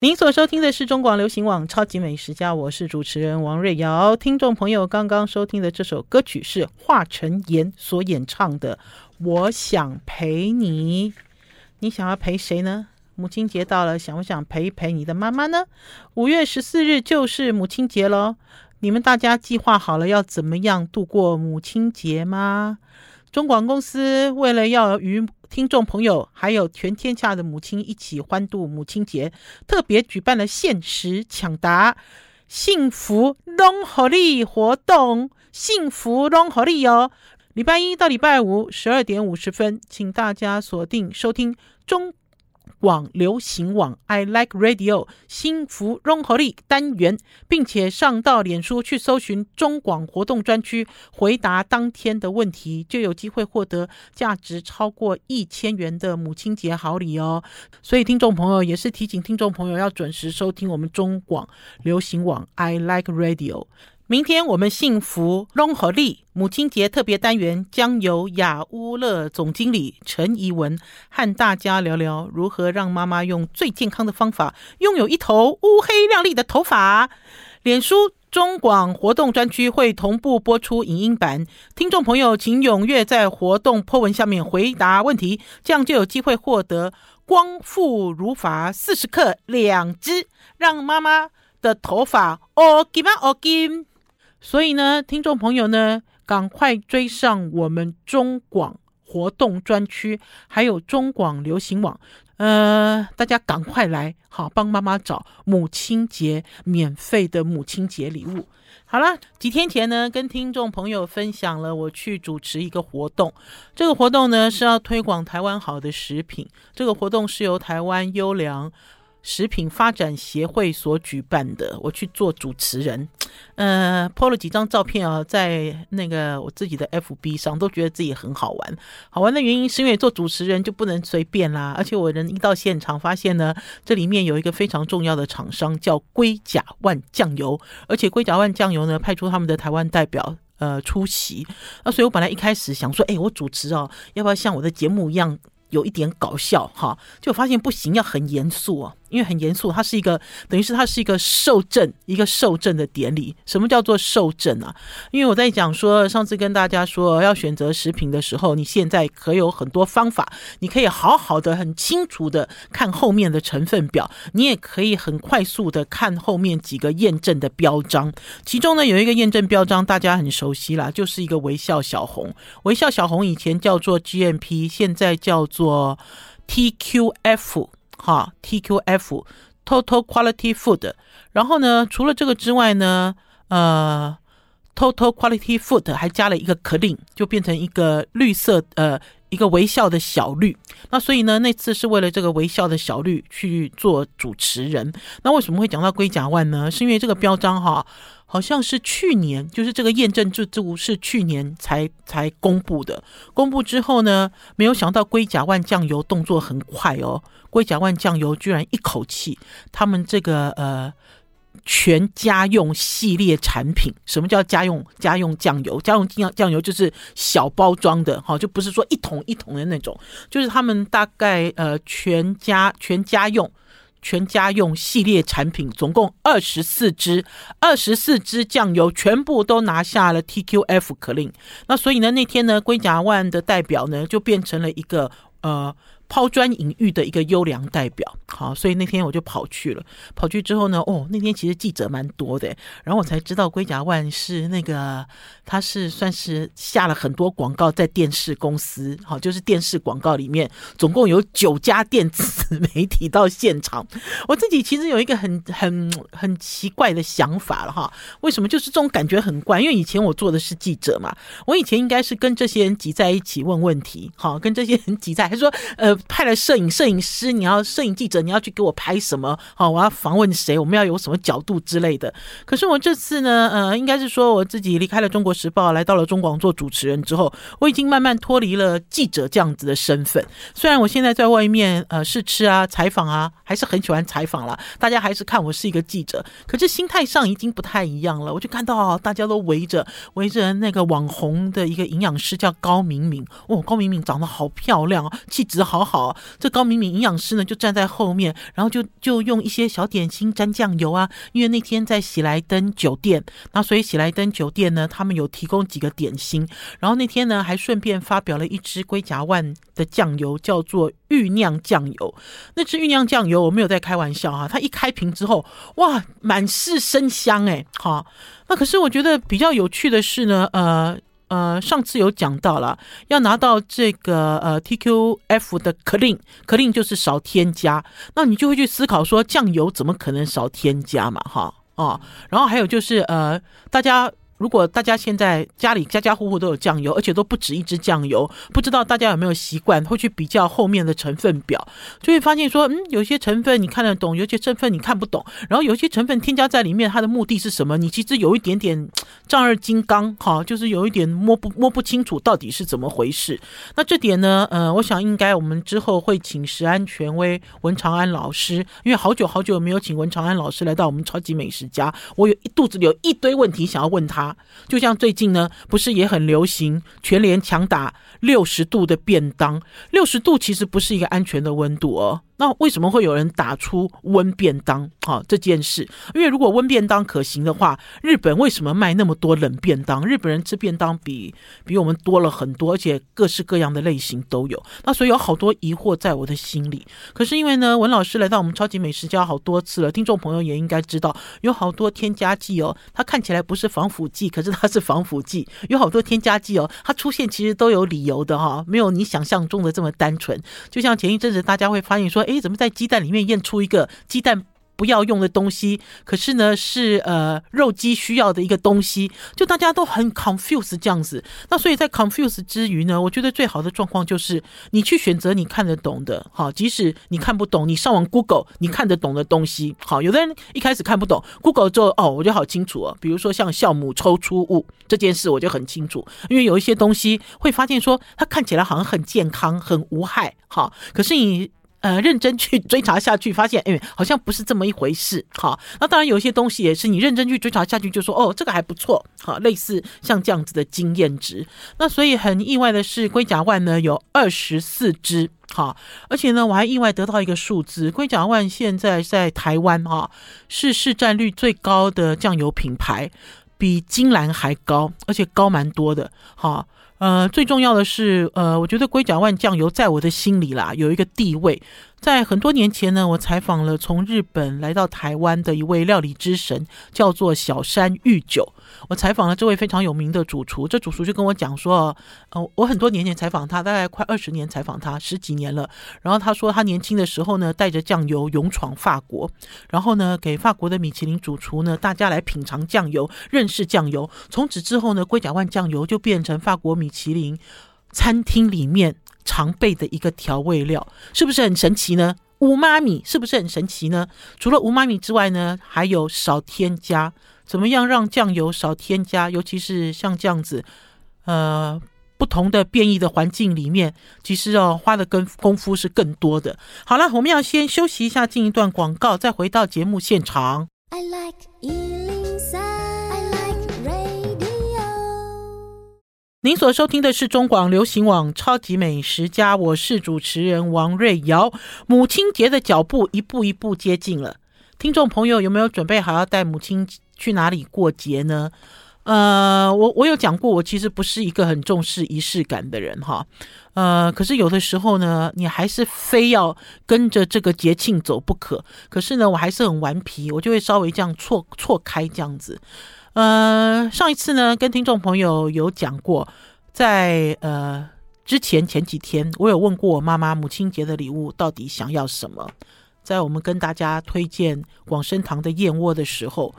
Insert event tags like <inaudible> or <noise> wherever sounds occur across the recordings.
您所收听的是中广流行网《超级美食家》，我是主持人王瑞瑶。听众朋友刚刚收听的这首歌曲是华晨妍所演唱的《我想陪你》。你想要陪谁呢？母亲节到了，想不想陪一陪你的妈妈呢？五月十四日就是母亲节喽，你们大家计划好了要怎么样度过母亲节吗？中广公司为了要与听众朋友还有全天下的母亲一起欢度母亲节，特别举办了限时抢答幸福龙合力活动，幸福龙合力哦！礼拜一到礼拜五十二点五十分，请大家锁定收听中。广流行网 I Like Radio 幸福融合力单元，并且上到脸书去搜寻中广活动专区，回答当天的问题，就有机会获得价值超过一千元的母亲节好礼哦。所以听众朋友也是提醒听众朋友要准时收听我们中广流行网 I Like Radio。明天我们幸福拢予你母亲节特别单元将由雅乌乐总经理陈怡文和大家聊聊如何让妈妈用最健康的方法拥有一头乌黑亮丽的头发。脸书中广活动专区会同步播出影音版，听众朋友请踊跃在活动 po 文下面回答问题，这样就有机会获得光复如发四十克两支，让妈妈的头发哦金啊哦金。所以呢，听众朋友呢，赶快追上我们中广活动专区，还有中广流行网，呃，大家赶快来，好帮妈妈找母亲节免费的母亲节礼物。好了，几天前呢，跟听众朋友分享了我去主持一个活动，这个活动呢是要推广台湾好的食品，这个活动是由台湾优良食品发展协会所举办的，我去做主持人，呃，po 了几张照片啊，在那个我自己的 FB 上，都觉得自己很好玩。好玩的原因是因为做主持人就不能随便啦，而且我人一到现场，发现呢，这里面有一个非常重要的厂商叫龟甲万酱油，而且龟甲万酱油呢派出他们的台湾代表呃出席，那所以我本来一开始想说，哎，我主持哦，要不要像我的节目一样有一点搞笑哈？就发现不行，要很严肃哦。因为很严肃，它是一个等于是它是一个受证，一个受证的典礼。什么叫做受证啊？因为我在讲说，上次跟大家说要选择食品的时候，你现在可有很多方法，你可以好好的、很清楚的看后面的成分表，你也可以很快速的看后面几个验证的标章。其中呢，有一个验证标章大家很熟悉啦，就是一个微笑小红。微笑小红以前叫做 GMP，现在叫做 TQF。哈，TQF Total Quality Food。然后呢，除了这个之外呢，呃，Total Quality Food 还加了一个 clean，就变成一个绿色，呃，一个微笑的小绿。那所以呢，那次是为了这个微笑的小绿去做主持人。那为什么会讲到龟甲万呢？是因为这个标章哈。好像是去年，就是这个验证制度是去年才才公布的。公布之后呢，没有想到龟甲万酱油动作很快哦。龟甲万酱油居然一口气，他们这个呃全家用系列产品，什么叫家用家用酱油？家用酱酱油就是小包装的，哈，就不是说一桶一桶的那种，就是他们大概呃全家全家用。全家用系列产品总共二十四支，二十四支酱油全部都拿下了 TQF 可令。那所以呢，那天呢，龟甲万的代表呢就变成了一个呃。抛砖引玉的一个优良代表，好，所以那天我就跑去了。跑去之后呢，哦，那天其实记者蛮多的，然后我才知道龟甲万是那个，他是算是下了很多广告在电视公司，好，就是电视广告里面，总共有九家电子媒体到现场。我自己其实有一个很很很奇怪的想法了哈，为什么？就是这种感觉很怪，因为以前我做的是记者嘛，我以前应该是跟这些人挤在一起问问题，好，跟这些人挤在，还说呃。派了摄影摄影师，你要摄影记者，你要去给我拍什么？好，我要访问谁？我们要有什么角度之类的。可是我这次呢，呃，应该是说我自己离开了《中国时报》，来到了中广做主持人之后，我已经慢慢脱离了记者这样子的身份。虽然我现在在外面呃试吃啊、采访啊，还是很喜欢采访啦，大家还是看我是一个记者，可是心态上已经不太一样了。我就看到大家都围着围着那个网红的一个营养师叫高敏敏，哦，高敏敏长得好漂亮哦，气质好好，这高敏敏营养师呢就站在后面，然后就就用一些小点心沾酱油啊。因为那天在喜来登酒店，那所以喜来登酒店呢，他们有提供几个点心。然后那天呢，还顺便发表了一支龟甲万的酱油，叫做玉酿酱油。那支玉酿酱油我没有在开玩笑哈、它一开瓶之后，哇，满是生香哎，好。那可是我觉得比较有趣的是呢，呃。呃，上次有讲到了，要拿到这个呃 TQF 的 clean，clean 就是少添加，那你就会去思考说，酱油怎么可能少添加嘛？哈，哦，然后还有就是呃，大家。如果大家现在家里家家户户都有酱油，而且都不止一支酱油，不知道大家有没有习惯会去比较后面的成分表，就会发现说，嗯，有些成分你看得懂，有些成分你看不懂，然后有些成分添加在里面，它的目的是什么？你其实有一点点 <tsk> 丈二金刚，哈，就是有一点摸不摸不清楚到底是怎么回事。那这点呢，呃，我想应该我们之后会请食安权威文长安老师，因为好久好久没有请文长安老师来到我们超级美食家，我有一肚子里有一堆问题想要问他。就像最近呢，不是也很流行全联强打六十度的便当？六十度其实不是一个安全的温度哦。那为什么会有人打出温便当？好，这件事，因为如果温便当可行的话，日本为什么卖那么多冷便当？日本人吃便当比比我们多了很多，而且各式各样的类型都有。那所以有好多疑惑在我的心里。可是因为呢，文老师来到我们超级美食家好多次了，听众朋友也应该知道，有好多添加剂哦，它看起来不是防腐剂，可是它是防腐剂。有好多添加剂哦，它出现其实都有理有的哈，没有你想象中的这么单纯。就像前一阵子大家会发现说，哎，怎么在鸡蛋里面验出一个鸡蛋不要用的东西，可是呢是呃肉鸡需要的一个东西，就大家都很 confuse 这样子。那所以在 confuse 之余呢，我觉得最好的状况就是你去选择你看得懂的，好，即使你看不懂，你上网 Google 你看得懂的东西，好，有的人一开始看不懂，Google 之后哦，我就好清楚哦。比如说像酵母抽出物这件事，我就很清楚，因为有一些东西会发现说它看起来好像很健康、很无害，好，可是你。呃，认真去追查下去，发现哎，好像不是这么一回事。好，那当然有一些东西也是你认真去追查下去，就说哦，这个还不错。好，类似像这样子的经验值。那所以很意外的是，龟甲万呢有二十四支。好，而且呢，我还意外得到一个数字，龟甲万现在在台湾哈是市占率最高的酱油品牌，比金兰还高，而且高蛮多的。好。呃，最重要的是，呃，我觉得龟甲万酱油在我的心里啦有一个地位。在很多年前呢，我采访了从日本来到台湾的一位料理之神，叫做小山裕久。我采访了这位非常有名的主厨，这主厨就跟我讲说，呃，我很多年前采访他，大概快二十年采访他，十几年了。然后他说，他年轻的时候呢，带着酱油勇闯法国，然后呢，给法国的米其林主厨呢，大家来品尝酱油，认识酱油。从此之后呢，龟甲万酱油就变成法国米其林餐厅里面。常备的一个调味料，是不是很神奇呢？无妈咪是不是很神奇呢？除了无妈咪之外呢，还有少添加，怎么样让酱油少添加？尤其是像这样子，呃，不同的变异的环境里面，其实哦，花的跟功夫是更多的。好了，我们要先休息一下，进一段广告，再回到节目现场。I like 您所收听的是中广流行网《超级美食家》，我是主持人王瑞瑶。母亲节的脚步一步一步接近了，听众朋友有没有准备好要带母亲去哪里过节呢？呃，我我有讲过，我其实不是一个很重视仪式感的人哈。呃，可是有的时候呢，你还是非要跟着这个节庆走不可。可是呢，我还是很顽皮，我就会稍微这样错错开这样子。呃，上一次呢，跟听众朋友有讲过，在呃之前前几天，我有问过我妈妈母亲节的礼物到底想要什么。在我们跟大家推荐广生堂的燕窝的时候，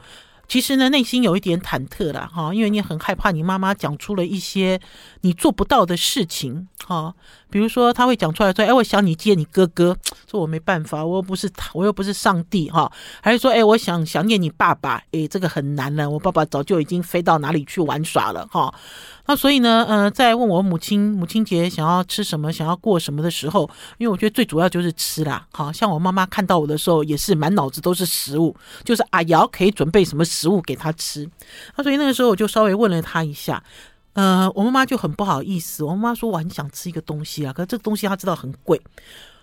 其实呢，内心有一点忐忑啦，哈，因为你很害怕你妈妈讲出了一些你做不到的事情，哈。比如说，他会讲出来说：“哎，我想你接你哥哥。”说：“我没办法，我又不是，我又不是上帝哈。”还是说：“哎，我想想念你爸爸。”哎，这个很难了，我爸爸早就已经飞到哪里去玩耍了哈。那所以呢，呃，在问我母亲母亲节想要吃什么、想要过什么的时候，因为我觉得最主要就是吃啦。好像我妈妈看到我的时候，也是满脑子都是食物，就是阿瑶可以准备什么食食物给他吃。那所以那个时候我就稍微问了他一下。呃，我妈妈就很不好意思，我妈妈说我很想吃一个东西啊，可是这个东西她知道很贵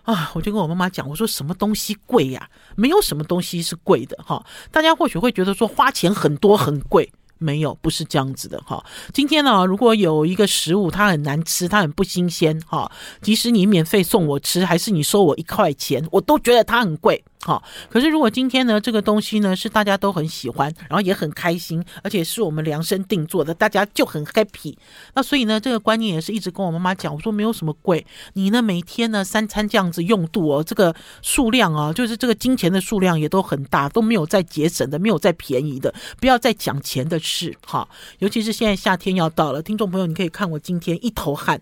啊，我就跟我妈妈讲，我说什么东西贵呀？没有什么东西是贵的哈。大家或许会觉得说花钱很多很贵。没有，不是这样子的哈。今天呢，如果有一个食物它很难吃，它很不新鲜哈，即使你免费送我吃，还是你收我一块钱，我都觉得它很贵。好，可是如果今天呢，这个东西呢是大家都很喜欢，然后也很开心，而且是我们量身定做的，大家就很 happy。那所以呢，这个观念也是一直跟我妈妈讲，我说没有什么贵，你呢每天呢三餐这样子用度哦，这个数量啊，就是这个金钱的数量也都很大，都没有再节省的，没有再便宜的，不要再讲钱的事哈。尤其是现在夏天要到了，听众朋友，你可以看我今天一头汗。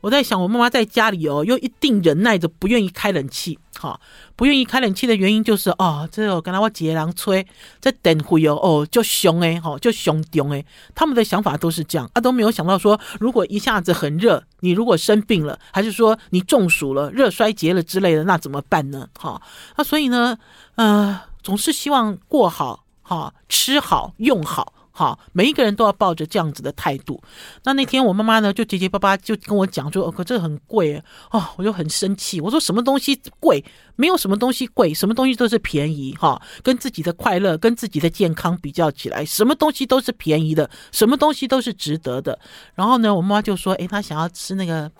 我在想，我妈妈在家里哦，又一定忍耐着不愿意开冷气，哈，不愿意开冷气的原因就是哦，这我跟他我姐人吹，这电费哦哦就凶哎，哈就凶重哎，他们的想法都是这样啊，都没有想到说，如果一下子很热，你如果生病了，还是说你中暑了、热衰竭了之类的，那怎么办呢？哈，那所以呢，呃，总是希望过好，哈，吃好用好。好，每一个人都要抱着这样子的态度。那那天我妈妈呢，就结结巴巴就跟我讲说：“哦，可这很贵哦。”我就很生气，我说：“什么东西贵？没有什么东西贵，什么东西都是便宜。哈，跟自己的快乐、跟自己的健康比较起来，什么东西都是便宜的，什么东西都是值得的。”然后呢，我妈妈就说：“诶，她想要吃那个。”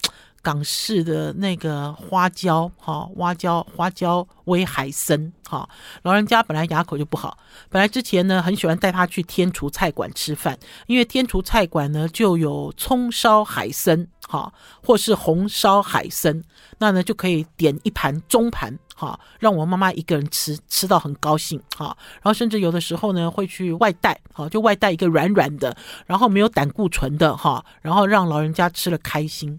港式的那个花椒，哈，花椒花椒微海参，哈，老人家本来牙口就不好，本来之前呢很喜欢带他去天厨菜馆吃饭，因为天厨菜馆呢就有葱烧海参，哈，或是红烧海参，那呢就可以点一盘中盘。好，让我妈妈一个人吃，吃到很高兴。哈，然后甚至有的时候呢，会去外带，好，就外带一个软软的，然后没有胆固醇的，哈，然后让老人家吃了开心。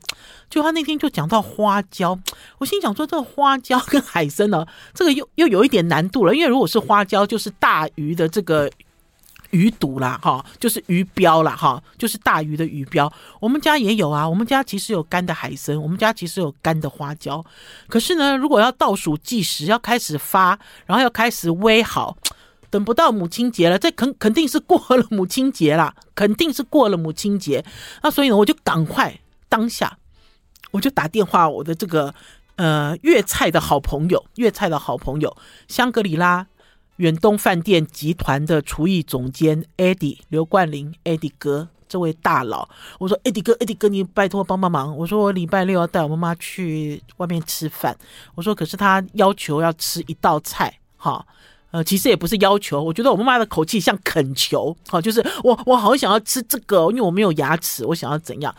就他那天就讲到花椒，我心想说，这个花椒跟海参呢，这个又又有一点难度了，因为如果是花椒，就是大鱼的这个。鱼肚啦，哈，就是鱼标啦，哈，就是大鱼的鱼标。我们家也有啊，我们家其实有干的海参，我们家其实有干的花椒。可是呢，如果要倒数计时，要开始发，然后要开始煨好，等不到母亲节了，这肯肯定是过了母亲节啦，肯定是过了母亲节。那所以呢，我就赶快当下，我就打电话我的这个呃粤菜的好朋友，粤菜的好朋友香格里拉。远东饭店集团的厨艺总监 Eddie 刘冠霖 Eddie 哥，这位大佬，我说 Eddie 哥 Eddie 哥，你拜托帮帮忙。我说我礼拜六要带我妈妈去外面吃饭。我说可是他要求要吃一道菜，哈，呃，其实也不是要求，我觉得我妈妈的口气像恳求，哈，就是我我好想要吃这个，因为我没有牙齿，我想要怎样。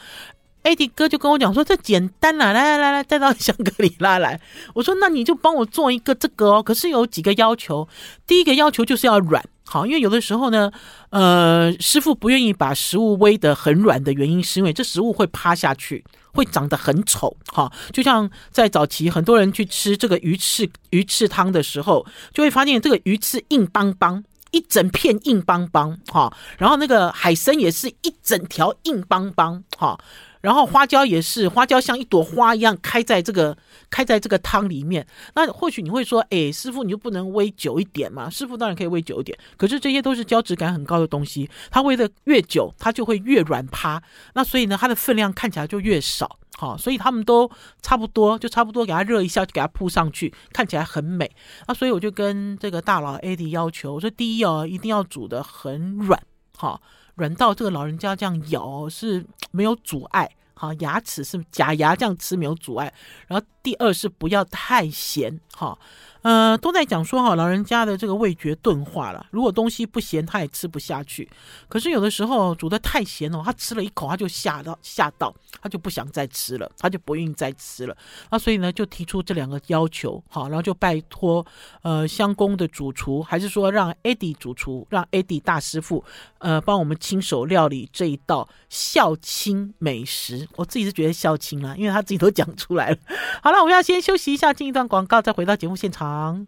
Eddie 哥就跟我讲说：“这简单了，来来来来，带到香格里拉来。<laughs> ”我说：“那你就帮我做一个这个哦。”可是有几个要求，第一个要求就是要软，好，因为有的时候呢，呃，师傅不愿意把食物煨得很软的原因，是因为这食物会趴下去，会长得很丑。哈，就像在早期很多人去吃这个鱼翅鱼翅汤的时候，就会发现这个鱼翅硬邦邦，一整片硬邦邦，哈，然后那个海参也是一整条硬邦邦，哈。然后花椒也是，花椒像一朵花一样开在这个开在这个汤里面。那或许你会说，哎，师傅你就不能煨久一点嘛？师傅当然可以煨久一点，可是这些都是胶质感很高的东西，它煨的越久，它就会越软趴。那所以呢，它的分量看起来就越少。好，所以他们都差不多，就差不多给他热一下，就给他铺上去，看起来很美。那所以我就跟这个大佬 AD 要求，我说第一哦，一定要煮的很软，好。软到这个老人家这样咬是没有阻碍，好，牙齿是假牙这样吃没有阻碍。然后第二是不要太咸，哈。呃，都在讲说哈，老人家的这个味觉钝化了。如果东西不咸，他也吃不下去。可是有的时候煮的太咸了，他吃了一口他就吓到吓到，他就不想再吃了，他就不愿意再吃了。那所以呢，就提出这两个要求，好，然后就拜托呃香宫的主厨，还是说让 Eddie 主厨，让 Eddie 大师傅呃帮我们亲手料理这一道孝亲美食。我自己是觉得孝亲啦，因为他自己都讲出来了。好了，那我要先休息一下，进一段广告，再回到节目现场。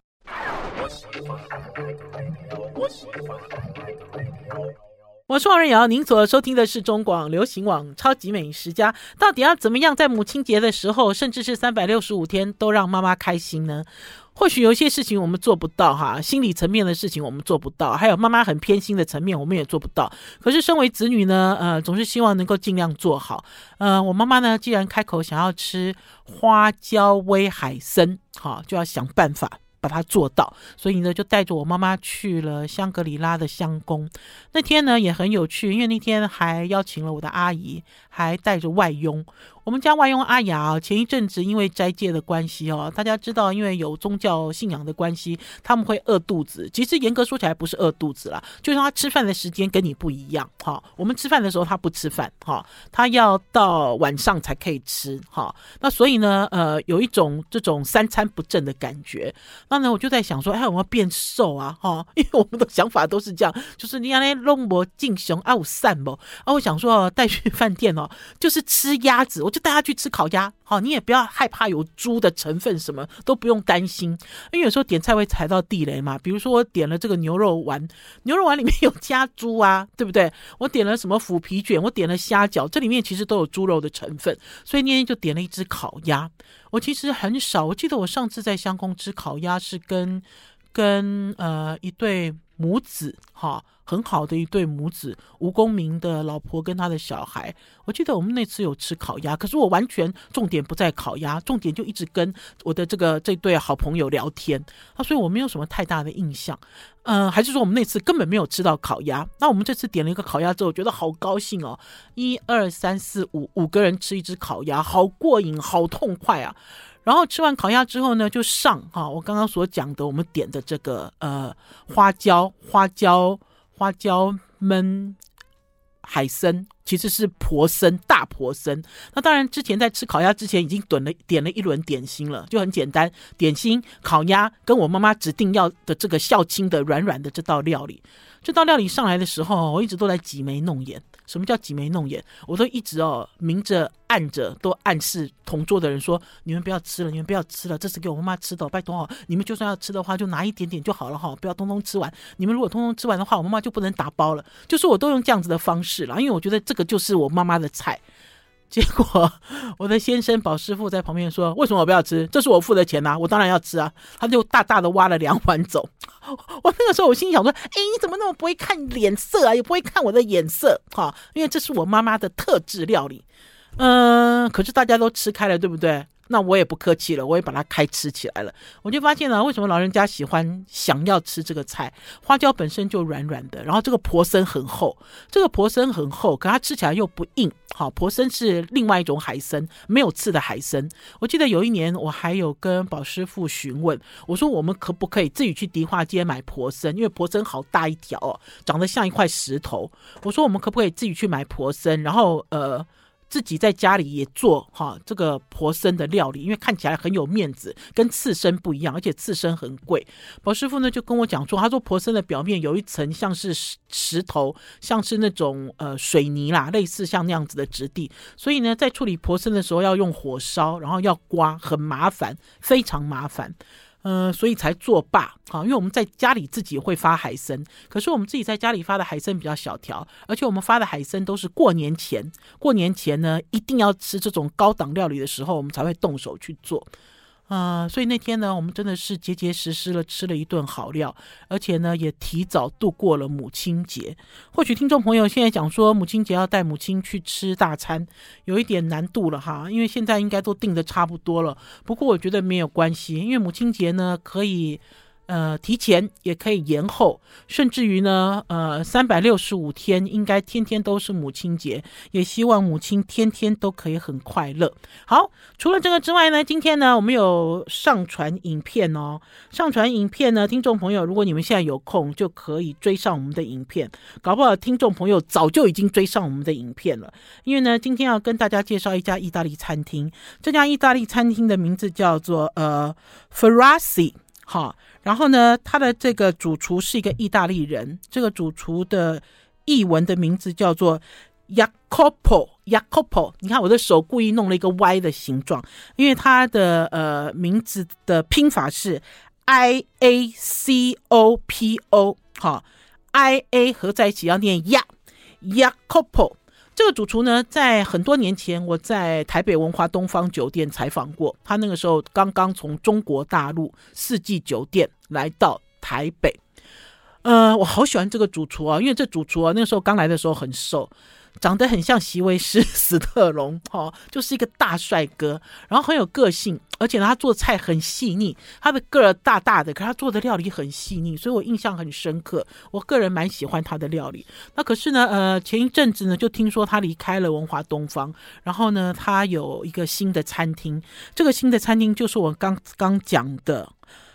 我是王瑞瑶，您所收听的是中广流行网《超级美食家》。到底要怎么样在母亲节的时候，甚至是三百六十五天，都让妈妈开心呢？或许有些事情我们做不到，哈，心理层面的事情我们做不到，还有妈妈很偏心的层面，我们也做不到。可是身为子女呢，呃，总是希望能够尽量做好。呃，我妈妈呢，既然开口想要吃花椒煨海参，哈，就要想办法。把它做到，所以呢，就带着我妈妈去了香格里拉的香宫。那天呢，也很有趣，因为那天还邀请了我的阿姨，还带着外佣。我们家外佣阿雅前一阵子因为斋戒的关系哦，大家知道，因为有宗教信仰的关系，他们会饿肚子。其实严格说起来不是饿肚子啦，就是他吃饭的时间跟你不一样。哈，我们吃饭的时候他不吃饭，哈，他要到晚上才可以吃。哈，那所以呢，呃，有一种这种三餐不正的感觉。那呢，我就在想说，哎，我要变瘦啊，哈，因为我们的想法都是这样，就是你要来弄我进熊啊，我散不啊，我想说带去饭店，就是吃鸭子。我就带他去吃烤鸭，好，你也不要害怕有猪的成分，什么都不用担心，因为有时候点菜会踩到地雷嘛。比如说我点了这个牛肉丸，牛肉丸里面 <laughs> 有加猪啊，对不对？我点了什么腐皮卷，我点了虾饺，这里面其实都有猪肉的成分，所以那天就点了一只烤鸭。我其实很少，我记得我上次在香宫吃烤鸭是跟跟呃一对母子哈。很好的一对母子，吴公明的老婆跟他的小孩。我记得我们那次有吃烤鸭，可是我完全重点不在烤鸭，重点就一直跟我的这个这对好朋友聊天啊，所以我没有什么太大的印象。嗯、呃，还是说我们那次根本没有吃到烤鸭？那我们这次点了一个烤鸭之后，觉得好高兴哦！一二三四五五个人吃一只烤鸭，好过瘾，好痛快啊！然后吃完烤鸭之后呢，就上哈，我刚刚所讲的我们点的这个呃花椒花椒。花椒焖海参其实是婆参，大婆参。那当然，之前在吃烤鸭之前已经点了点了一轮点心了，就很简单，点心烤鸭跟我妈妈指定要的这个孝亲的软软的这道料理。这道料理上来的时候，我一直都在挤眉弄眼。什么叫挤眉弄眼？我都一直哦明着暗着都暗示同桌的人说：“你们不要吃了，你们不要吃了，这是给我妈妈吃的，拜托哦，你们就算要吃的话，就拿一点点就好了哈，不要通通吃完。你们如果通通吃完的话，我妈妈就不能打包了。”就是我都用这样子的方式了，因为我觉得这个就是我妈妈的菜。结果我的先生宝师傅在旁边说：“为什么我不要吃？这是我付的钱呐，我当然要吃啊！”他就大大的挖了两碗走。<laughs> 我那个时候我心想说：“哎，你怎么那么不会看脸色啊？也不会看我的眼色哈？因为这是我妈妈的特制料理。嗯，可是大家都吃开了，对不对？”那我也不客气了，我也把它开吃起来了。我就发现了，为什么老人家喜欢想要吃这个菜？花椒本身就软软的，然后这个婆参很厚，这个婆参很厚，可它吃起来又不硬。好，婆参是另外一种海参，没有刺的海参。我记得有一年，我还有跟宝师傅询问，我说我们可不可以自己去迪化街买婆参？因为婆参好大一条哦，长得像一块石头。我说我们可不可以自己去买婆参？然后呃。自己在家里也做哈这个婆参的料理，因为看起来很有面子，跟刺身不一样，而且刺身很贵。宝师傅呢就跟我讲说，他说婆参的表面有一层像是石头，像是那种呃水泥啦，类似像那样子的质地，所以呢在处理婆参的时候要用火烧，然后要刮，很麻烦，非常麻烦。嗯、呃，所以才作罢啊！因为我们在家里自己会发海参，可是我们自己在家里发的海参比较小条，而且我们发的海参都是过年前，过年前呢一定要吃这种高档料理的时候，我们才会动手去做。啊、所以那天呢，我们真的是结结实实的吃了一顿好料，而且呢，也提早度过了母亲节。或许听众朋友现在讲说，母亲节要带母亲去吃大餐，有一点难度了哈，因为现在应该都定的差不多了。不过我觉得没有关系，因为母亲节呢，可以。呃，提前也可以延后，甚至于呢，呃，三百六十五天应该天天都是母亲节，也希望母亲天天都可以很快乐。好，除了这个之外呢，今天呢，我们有上传影片哦，上传影片呢，听众朋友，如果你们现在有空，就可以追上我们的影片，搞不好听众朋友早就已经追上我们的影片了，因为呢，今天要跟大家介绍一家意大利餐厅，这家意大利餐厅的名字叫做呃 Ferrazzi 好。然后呢，他的这个主厨是一个意大利人，这个主厨的译文的名字叫做 Jacopo Jacopo。你看我的手故意弄了一个 Y 的形状，因为他的呃名字的拼法是 I A C O P O，好，I A 合在一起要念 Ya Jacopo。这个主厨呢，在很多年前，我在台北文化东方酒店采访过。他那个时候刚刚从中国大陆四季酒店来到台北。呃，我好喜欢这个主厨啊，因为这主厨啊，那个时候刚来的时候很瘦。长得很像席维斯·史特龙，<laughs> 哦，就是一个大帅哥，然后很有个性，而且呢，他做菜很细腻。他的个儿大大的，可他做的料理很细腻，所以我印象很深刻。我个人蛮喜欢他的料理。那可是呢，呃，前一阵子呢，就听说他离开了文华东方，然后呢，他有一个新的餐厅。这个新的餐厅就是我刚刚讲的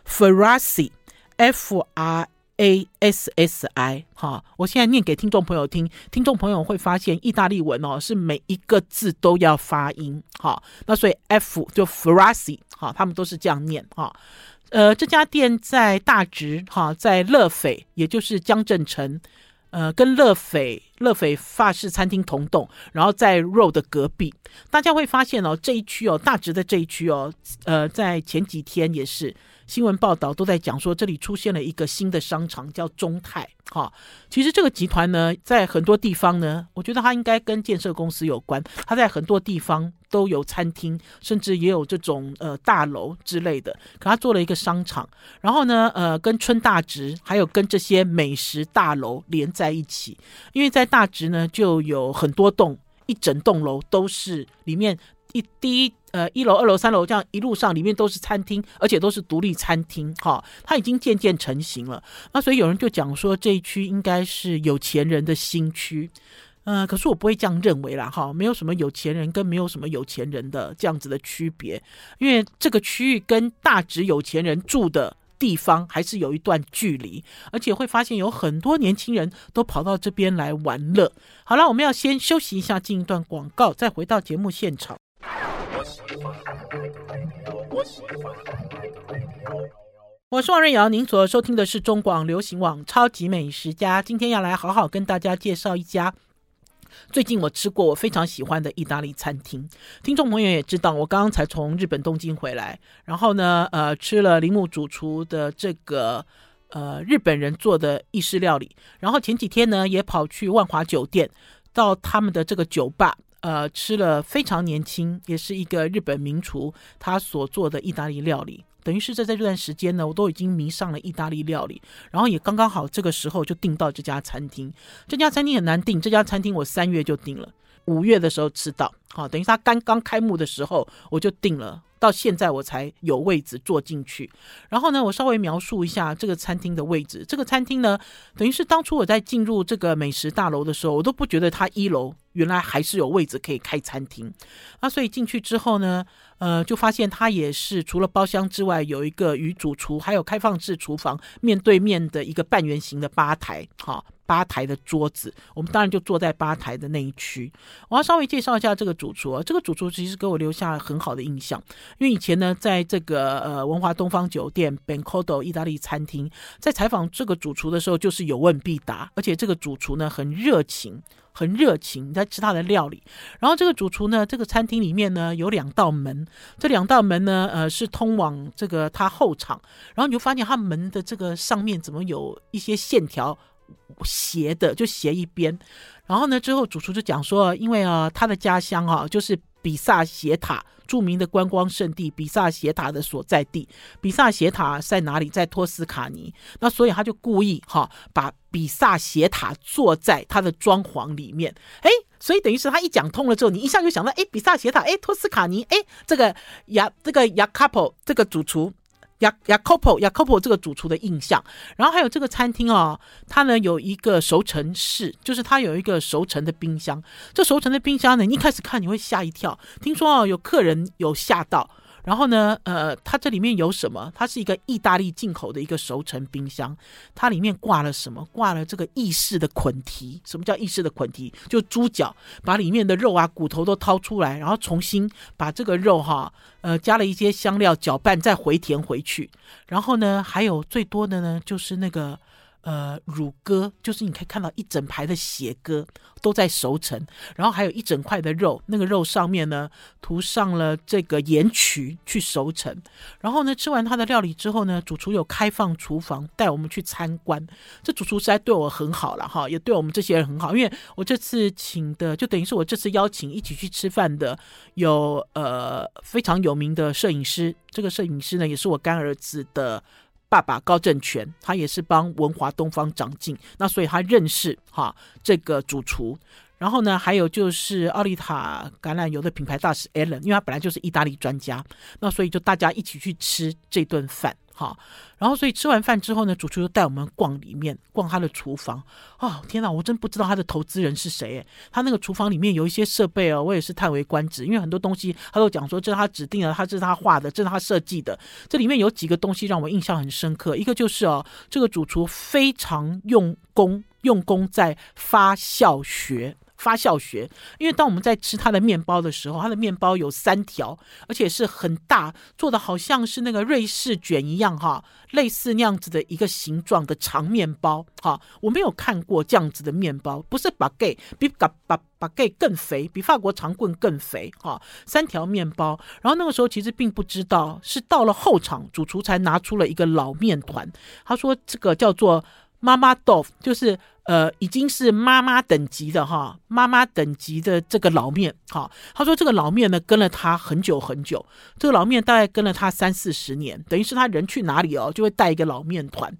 Frassi，F R。A S S I 哈，我现在念给听众朋友听，听众朋友会发现意大利文哦是每一个字都要发音哈，那所以 F 就 Frassi 哈，他们都是这样念哈。呃，这家店在大直哈，在乐斐，也就是江振成，呃，跟乐斐乐斐法式餐厅同栋，然后在 Road 的隔壁，大家会发现哦，这一区哦，大直的这一区哦，呃，在前几天也是。新闻报道都在讲说，这里出现了一个新的商场，叫中泰。哈，其实这个集团呢，在很多地方呢，我觉得它应该跟建设公司有关。它在很多地方都有餐厅，甚至也有这种呃大楼之类的。可它做了一个商场，然后呢，呃，跟春大直还有跟这些美食大楼连在一起。因为在大直呢，就有很多栋，一整栋楼都是里面一第一。呃，一楼、二楼、三楼这样一路上，里面都是餐厅，而且都是独立餐厅，哈，它已经渐渐成型了。那所以有人就讲说，这一区应该是有钱人的新区，嗯、呃，可是我不会这样认为啦，哈，没有什么有钱人跟没有什么有钱人的这样子的区别，因为这个区域跟大直有钱人住的地方还是有一段距离，而且会发现有很多年轻人都跑到这边来玩乐。好了，我们要先休息一下，进一段广告，再回到节目现场。我是王瑞瑶，您所收听的是中广流行网《超级美食家》。今天要来好好跟大家介绍一家最近我吃过我非常喜欢的意大利餐厅。听众朋友也知道，我刚刚才从日本东京回来，然后呢，呃，吃了铃木主厨的这个呃日本人做的意式料理，然后前几天呢也跑去万华酒店到他们的这个酒吧。呃，吃了非常年轻，也是一个日本名厨他所做的意大利料理，等于是在这段时间呢，我都已经迷上了意大利料理，然后也刚刚好这个时候就订到这家餐厅。这家餐厅很难订，这家餐厅我三月就订了，五月的时候吃到，好，等于他刚刚开幕的时候我就订了。到现在我才有位置坐进去，然后呢，我稍微描述一下这个餐厅的位置。这个餐厅呢，等于是当初我在进入这个美食大楼的时候，我都不觉得它一楼原来还是有位置可以开餐厅。那所以进去之后呢，呃，就发现它也是除了包厢之外，有一个与主厨还有开放式厨房面对面的一个半圆形的吧台，哈。吧台的桌子，我们当然就坐在吧台的那一区。我要稍微介绍一下这个主厨啊，这个主厨其实给我留下很好的印象，因为以前呢，在这个呃文华东方酒店 Bencodo 意大利餐厅，在采访这个主厨的时候，就是有问必答，而且这个主厨呢很热情，很热情在吃他的料理。然后这个主厨呢，这个餐厅里面呢有两道门，这两道门呢呃是通往这个他后场，然后你就发现他门的这个上面怎么有一些线条。斜的就斜一边，然后呢，之后主厨就讲说，因为啊，他的家乡啊，就是比萨斜塔著名的观光胜地，比萨斜塔的所在地。比萨斜塔在哪里？在托斯卡尼。那所以他就故意哈、把比萨斜塔坐在他的装潢里面。哎，所以等于是他一讲通了之后，你一下就想到，哎，比萨斜塔，哎，托斯卡尼，哎，这个雅这个雅卡普这个主厨。雅雅科普雅科普这个主厨的印象，然后还有这个餐厅哦，它呢有一个熟成室，就是它有一个熟成的冰箱。这熟成的冰箱呢，一开始看你会吓一跳，听说哦有客人有吓到。然后呢，呃，它这里面有什么？它是一个意大利进口的一个熟成冰箱，它里面挂了什么？挂了这个意式的捆蹄。什么叫意式的捆蹄？就猪脚，把里面的肉啊、骨头都掏出来，然后重新把这个肉哈，呃，加了一些香料搅拌，再回填回去。然后呢，还有最多的呢，就是那个呃，乳鸽就是你可以看到一整排的血鸽都在熟成，然后还有一整块的肉，那个肉上面呢涂上了这个盐曲去熟成。然后呢，吃完他的料理之后呢，主厨有开放厨房带我们去参观。这主厨实在对我很好了哈，也对我们这些人很好，因为我这次请的就等于是我这次邀请一起去吃饭的有呃非常有名的摄影师，这个摄影师呢也是我干儿子的。爸爸高正权，他也是帮文华东方长进，那所以他认识哈这个主厨。然后呢，还有就是奥利塔橄榄油的品牌大使 Alan，因为他本来就是意大利专家，那所以就大家一起去吃这顿饭。好，然后所以吃完饭之后呢，主厨又带我们逛里面，逛他的厨房。哦，天哪，我真不知道他的投资人是谁。他那个厨房里面有一些设备哦，我也是叹为观止。因为很多东西他都讲说这是他指定的，他这是他画的，这是他设计的。这里面有几个东西让我印象很深刻，一个就是哦，这个主厨非常用功，用功在发酵学。发酵学，因为当我们在吃它的面包的时候，它的面包有三条，而且是很大，做的好像是那个瑞士卷一样哈，类似那样子的一个形状的长面包哈。我没有看过这样子的面包，不是 baguette，比 baguette 更肥，比法国长棍更肥哈。三条面包，然后那个时候其实并不知道，是到了后场，主厨才拿出了一个老面团，他说这个叫做。妈妈豆腐就是呃，已经是妈妈等级的哈，妈妈等级的这个老面哈。他说这个老面呢跟了他很久很久，这个老面大概跟了他三四十年，等于是他人去哪里哦，就会带一个老面团。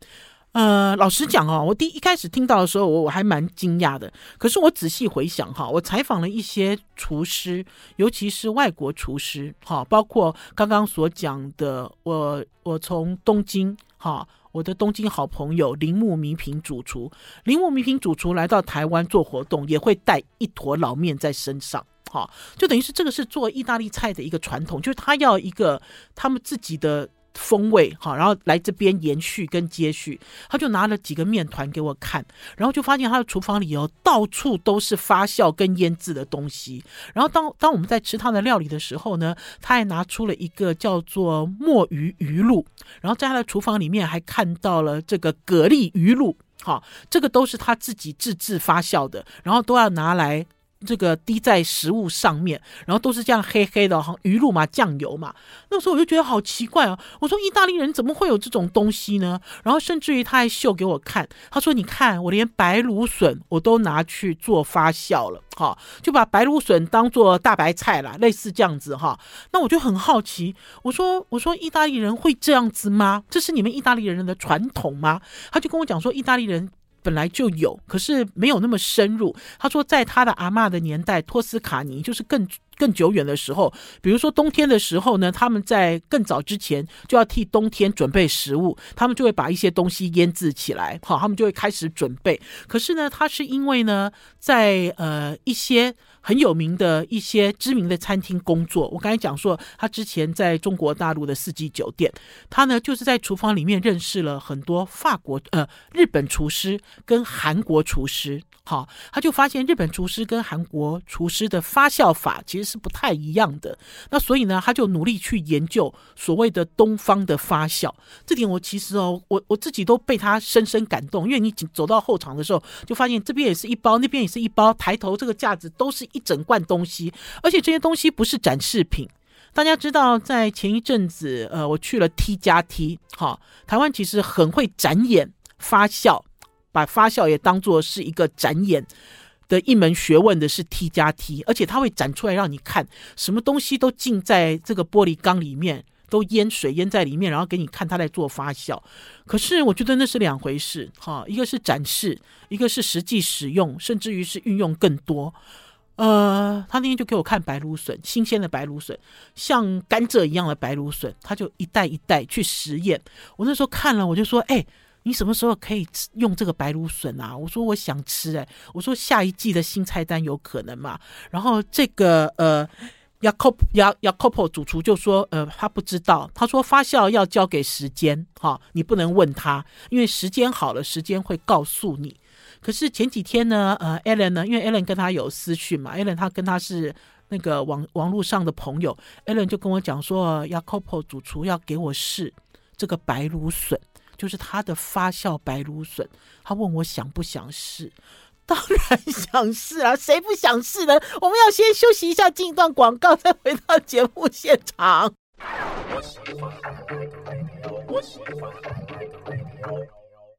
呃，老实讲哦，我第一,开始听到的时候，我我还蛮惊讶的。可是我仔细回想哈，我采访了一些厨师，尤其是外国厨师哈，包括刚刚所讲的，我我从东京哈。我的东京好朋友铃木明平主厨，铃木明平主厨来到台湾做活动，也会带一坨老面在身上，好，就等于是这个是做意大利菜的一个传统，就是他要一个他们自己的。风味哈，然后来这边延续跟接续，他就拿了几个面团给我看，然后就发现他的厨房里哦，到处都是发酵跟腌制的东西。然后当当我们在吃他的料理的时候呢，他还拿出了一个叫做墨鱼鱼露，然后在他的厨房里面还看到了这个蛤蜊鱼露，哈，这个都是他自己自制发酵的，然后都要拿来。这个滴在食物上面，然后都是这样黑黑的，哈，鱼露嘛，酱油嘛。那时候我就觉得好奇怪哦，我说意大利人怎么会有这种东西呢？然后甚至于他还秀给我看，他说：“你看，我连白芦笋我都拿去做发酵了，哈，就把白芦笋当做大白菜啦，类似这样子哈。”那我就很好奇，我说：“我说意大利人会这样子吗？这是你们意大利人的传统吗？”他就跟我讲说，意大利人。本来就有，可是没有那么深入。他说，在他的阿妈的年代，托斯卡尼就是更更久远的时候，比如说冬天的时候呢，他们在更早之前就要替冬天准备食物，他们就会把一些东西腌制起来，好，他们就会开始准备。可是呢，他是因为呢，在呃一些。很有名的一些知名的餐厅工作，我刚才讲说，他之前在中国大陆的四季酒店，他呢就是在厨房里面认识了很多法国呃日本厨师跟韩国厨师，好，他就发现日本厨师跟韩国厨师的发酵法其实是不太一样的，那所以呢，他就努力去研究所谓的东方的发酵，这点我其实哦，我我自己都被他深深感动，因为你走到后场的时候，就发现这边也是一包，那边也是一包，抬头这个架子都是。一整罐东西，而且这些东西不是展示品。大家知道，在前一阵子，呃，我去了 T 加 T，哈，台湾其实很会展演发酵，把发酵也当作是一个展演的一门学问的是 T 加 T，而且它会展出来让你看，什么东西都浸在这个玻璃缸里面。都淹水淹在里面，然后给你看他在做发酵。可是我觉得那是两回事，哈，一个是展示，一个是实际使用，甚至于是运用更多。呃，他那天就给我看白芦笋，新鲜的白芦笋，像甘蔗一样的白芦笋，他就一袋一袋去实验。我那时候看了，我就说：“哎，你什么时候可以用这个白芦笋啊？”我说：“我想吃。”哎，我说：“下一季的新菜单有可能嘛？”然后这个呃。雅科雅雅科普主厨就说：“呃，他不知道。他说发酵要交给时间，哈，你不能问他，因为时间好了，时间会告诉你。可是前几天呢，呃，Alan 呢，因为 Alan 跟他有私讯嘛，Alan 他跟他是那个网网络上的朋友，Alan 就跟我讲说，雅科普主厨要给我试这个白芦笋。就是他的发酵白芦笋。他问我想不想试，<laughs> 当然想试啊，谁不想试呢？我们要先休息一下，进一段广告，再回到节目现场。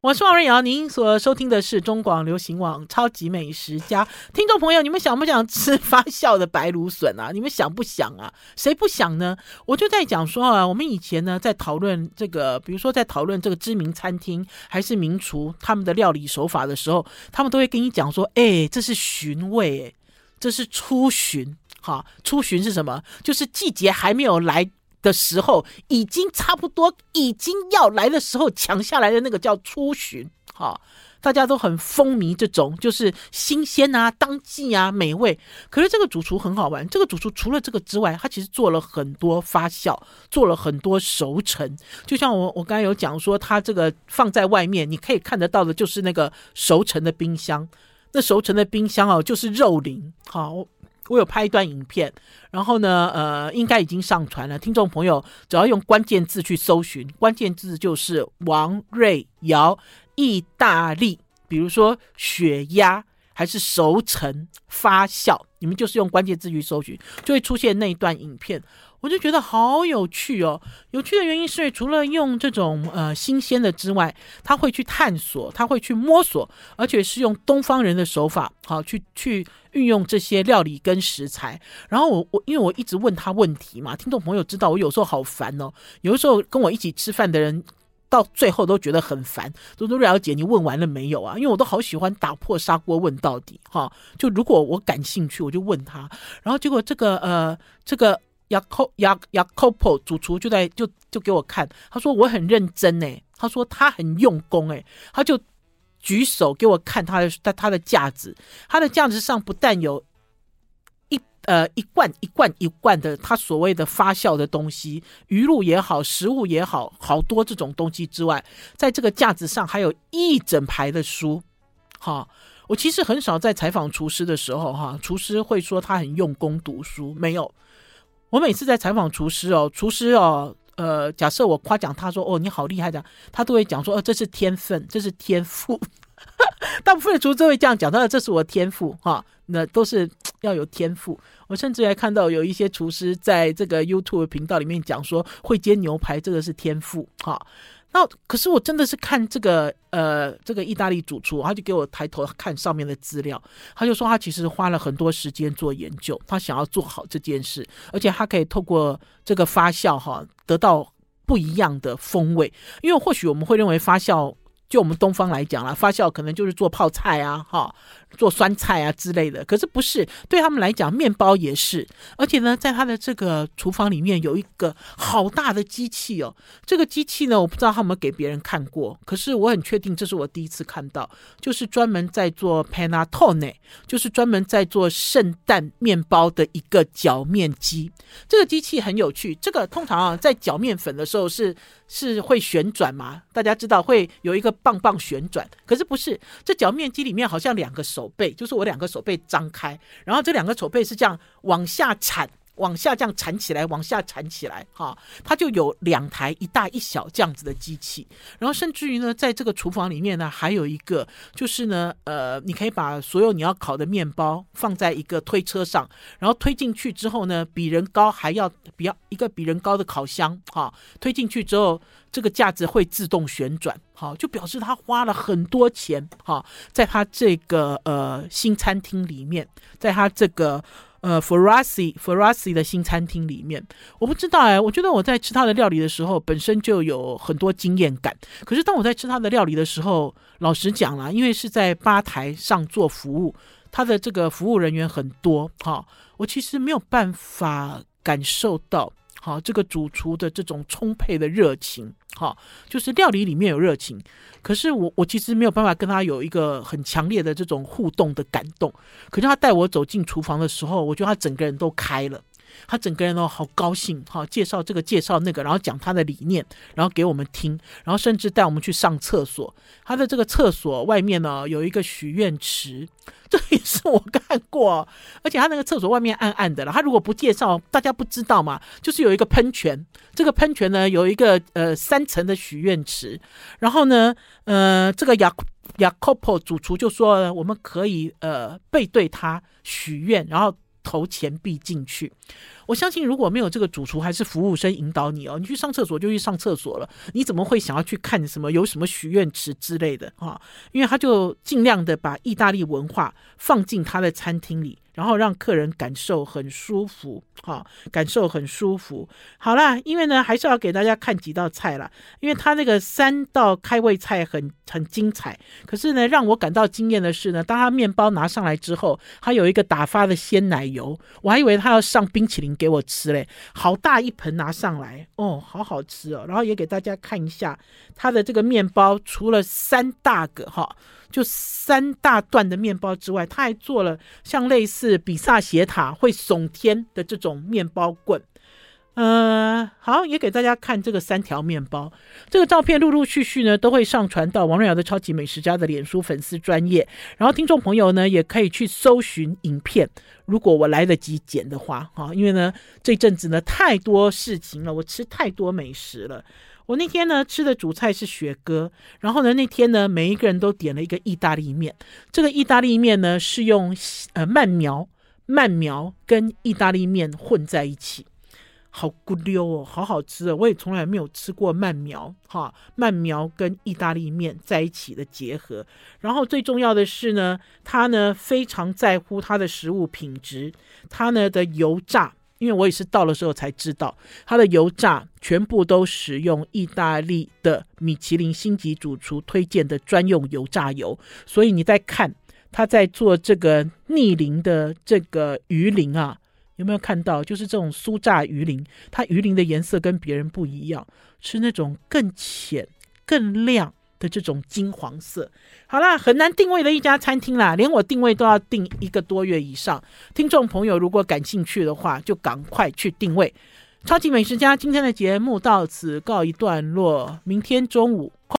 我是王瑞瑶，您所收听的是中广流行网《超级美食家》。听众朋友，你们想不想吃发酵的白芦笋啊？你们想不想啊？谁不想呢？我就在讲说啊，我们以前呢在讨论这个，比如说在讨论这个知名餐厅还是名厨他们的料理手法的时候，他们都会跟你讲说，哎，这是寻味，哎，这是初旬。哈，初旬是什么？就是季节还没有来。的时候已经差不多，已经要来的时候抢下来的那个叫初旬，哈，大家都很风靡这种，就是新鲜啊、当季啊、美味。可是这个主厨很好玩，这个主厨除了这个之外，他其实做了很多发酵，做了很多熟成。就像我我刚才有讲说，他这个放在外面，你可以看得到的就是那个熟成的冰箱，那熟成的冰箱哦，就是肉林，好。我有拍一段影片，然后呢，呃，应该已经上传了。听众朋友只要用关键字去搜寻，关键字就是王瑞瑶意大利，比如说血压还是熟成发酵，你们就是用关键字去搜寻，就会出现那一段影片。我就觉得好有趣哦！有趣的原因是，除了用这种呃新鲜的之外，他会去探索，他会去摸索，而且是用东方人的手法，好去去运用这些料理跟食材。然后我我因为我一直问他问题嘛，听众朋友知道我有时候好烦哦，有的时候跟我一起吃饭的人到最后都觉得很烦，都都了解你问完了没有啊？因为我都好喜欢打破砂锅问到底哈。就如果我感兴趣，我就问他，然后结果这个呃这个。雅科雅雅科普主厨就在就就给我看，他说我很认真诶，他说他很用功诶，他就举手给我看他的他他的架子，他的架子上不但有一呃一罐一罐一罐的他所谓的发酵的东西，鱼露也好，食物也好，好多这种东西之外，在这个架子上还有一整排的书，哈，我其实很少在采访厨师的时候哈，厨师会说他很用功读书，没有。我每次在采访厨师哦，厨师哦，呃，假设我夸奖他说哦，你好厉害的，他都会讲说哦，这是天分，这是天赋。<laughs> 大部分的厨师都会这样讲，他说这是我天赋哈，那都是要有天赋。我甚至还看到有一些厨师在这个 YouTube 频道里面讲说会煎牛排，这个是天赋哈。那可是我真的是看这个呃这个意大利主厨，他就给我抬头看上面的资料，他就说他其实花了很多时间做研究，他想要做好这件事，而且他可以透过这个发酵哈得到不一样的风味，因为或许我们会认为发酵。就我们东方来讲啦，发酵可能就是做泡菜啊，哈，做酸菜啊之类的。可是不是，对他们来讲，面包也是。而且呢，在他的这个厨房里面有一个好大的机器哦。这个机器呢，我不知道他有没有给别人看过，可是我很确定这是我第一次看到，就是专门在做 panettone，就是专门在做圣诞面包的一个搅面机。这个机器很有趣，这个通常啊，在搅面粉的时候是。是会旋转吗？大家知道会有一个棒棒旋转，可是不是。这搅面机里面好像两个手背，就是我两个手背张开，然后这两个手背是这样往下铲。往下这样缠起来，往下缠起来，哈，它就有两台一大一小这样子的机器，然后甚至于呢，在这个厨房里面呢，还有一个就是呢，呃，你可以把所有你要烤的面包放在一个推车上，然后推进去之后呢，比人高还要比较一个比人高的烤箱，哈，推进去之后，这个架子会自动旋转，哈，就表示他花了很多钱，哈，在他这个呃新餐厅里面，在他这个。呃，Ferrasi Ferrasi 的新餐厅里面，我不知道哎，我觉得我在吃他的料理的时候，本身就有很多经验感。可是当我在吃他的料理的时候，老实讲啦，因为是在吧台上做服务，他的这个服务人员很多，哈，我其实没有办法感受到。好，这个主厨的这种充沛的热情，好，就是料理里面有热情，可是我我其实没有办法跟他有一个很强烈的这种互动的感动。可是他带我走进厨房的时候，我觉得他整个人都开了。他整个人都好高兴，哈，介绍这个介绍那个，然后讲他的理念，然后给我们听，然后甚至带我们去上厕所。他的这个厕所外面呢，有一个许愿池，<laughs> 这也是我看过，而且他那个厕所外面暗暗的了。他如果不介绍，大家不知道嘛，就是有一个喷泉，这个喷泉呢有一个呃三层的许愿池，然后呢，呃，这个雅雅科普主厨就说我们可以呃背对他许愿，然后。投钱币进去，我相信如果没有这个主厨还是服务生引导你哦，你去上厕所就去上厕所了，你怎么会想要去看什么有什么许愿池之类的啊？因为他就尽量的把意大利文化放进他的餐厅里。然后让客人感受很舒服，哈，感受很舒服。好啦，因为呢，还是要给大家看几道菜啦，因为他那个三道开胃菜很很精彩。可是呢，让我感到惊艳的是呢，当他面包拿上来之后，他有一个打发的鲜奶油，我还以为他要上冰淇淋给我吃嘞，好大一盆拿上来，哦，好好吃哦。然后也给大家看一下他的这个面包，除了三大个哈。就三大段的面包之外，他还做了像类似比萨斜塔会耸天的这种面包棍。呃，好，也给大家看这个三条面包。这个照片陆陆续续呢都会上传到王瑞瑶的超级美食家的脸书粉丝专页，然后听众朋友呢也可以去搜寻影片。如果我来得及剪的话，哈，因为呢这阵子呢太多事情了，我吃太多美食了。我那天呢吃的主菜是雪哥，然后呢那天呢每一个人都点了一个意大利面。这个意大利面呢是用呃慢苗慢苗跟意大利面混在一起，好咕溜哦，好好吃哦！我也从来没有吃过慢苗哈，慢苗跟意大利面在一起的结合。然后最重要的是呢，他呢非常在乎他的食物品质，他呢的油炸。因为我也是到的时候才知道，它的油炸全部都使用意大利的米其林星级主厨推荐的专用油炸油，所以你在看他在做这个逆鳞的这个鱼鳞啊，有没有看到？就是这种酥炸鱼鳞，它鱼鳞的颜色跟别人不一样，是那种更浅、更亮。的这种金黄色，好啦，很难定位的一家餐厅啦，连我定位都要定一个多月以上。听众朋友如果感兴趣的话，就赶快去定位。超级美食家今天的节目到此告一段落，明天中午